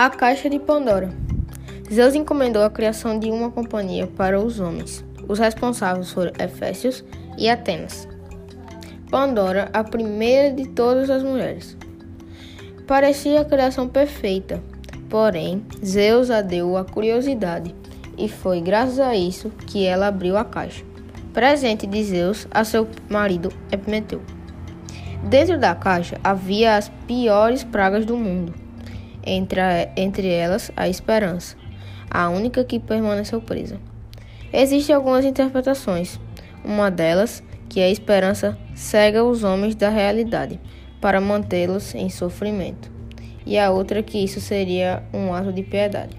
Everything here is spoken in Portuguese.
A Caixa de Pandora. Zeus encomendou a criação de uma companhia para os homens. Os responsáveis foram Efésios e Atenas. Pandora, a primeira de todas as mulheres. Parecia a criação perfeita, porém Zeus a deu a curiosidade e foi graças a isso que ela abriu a caixa. Presente de Zeus a seu marido Epimeteu. Dentro da caixa havia as piores pragas do mundo entre, a, entre elas a esperança, a única que permaneceu presa. Existem algumas interpretações. Uma delas, que a esperança cega os homens da realidade para mantê-los em sofrimento, e a outra que isso seria um ato de piedade.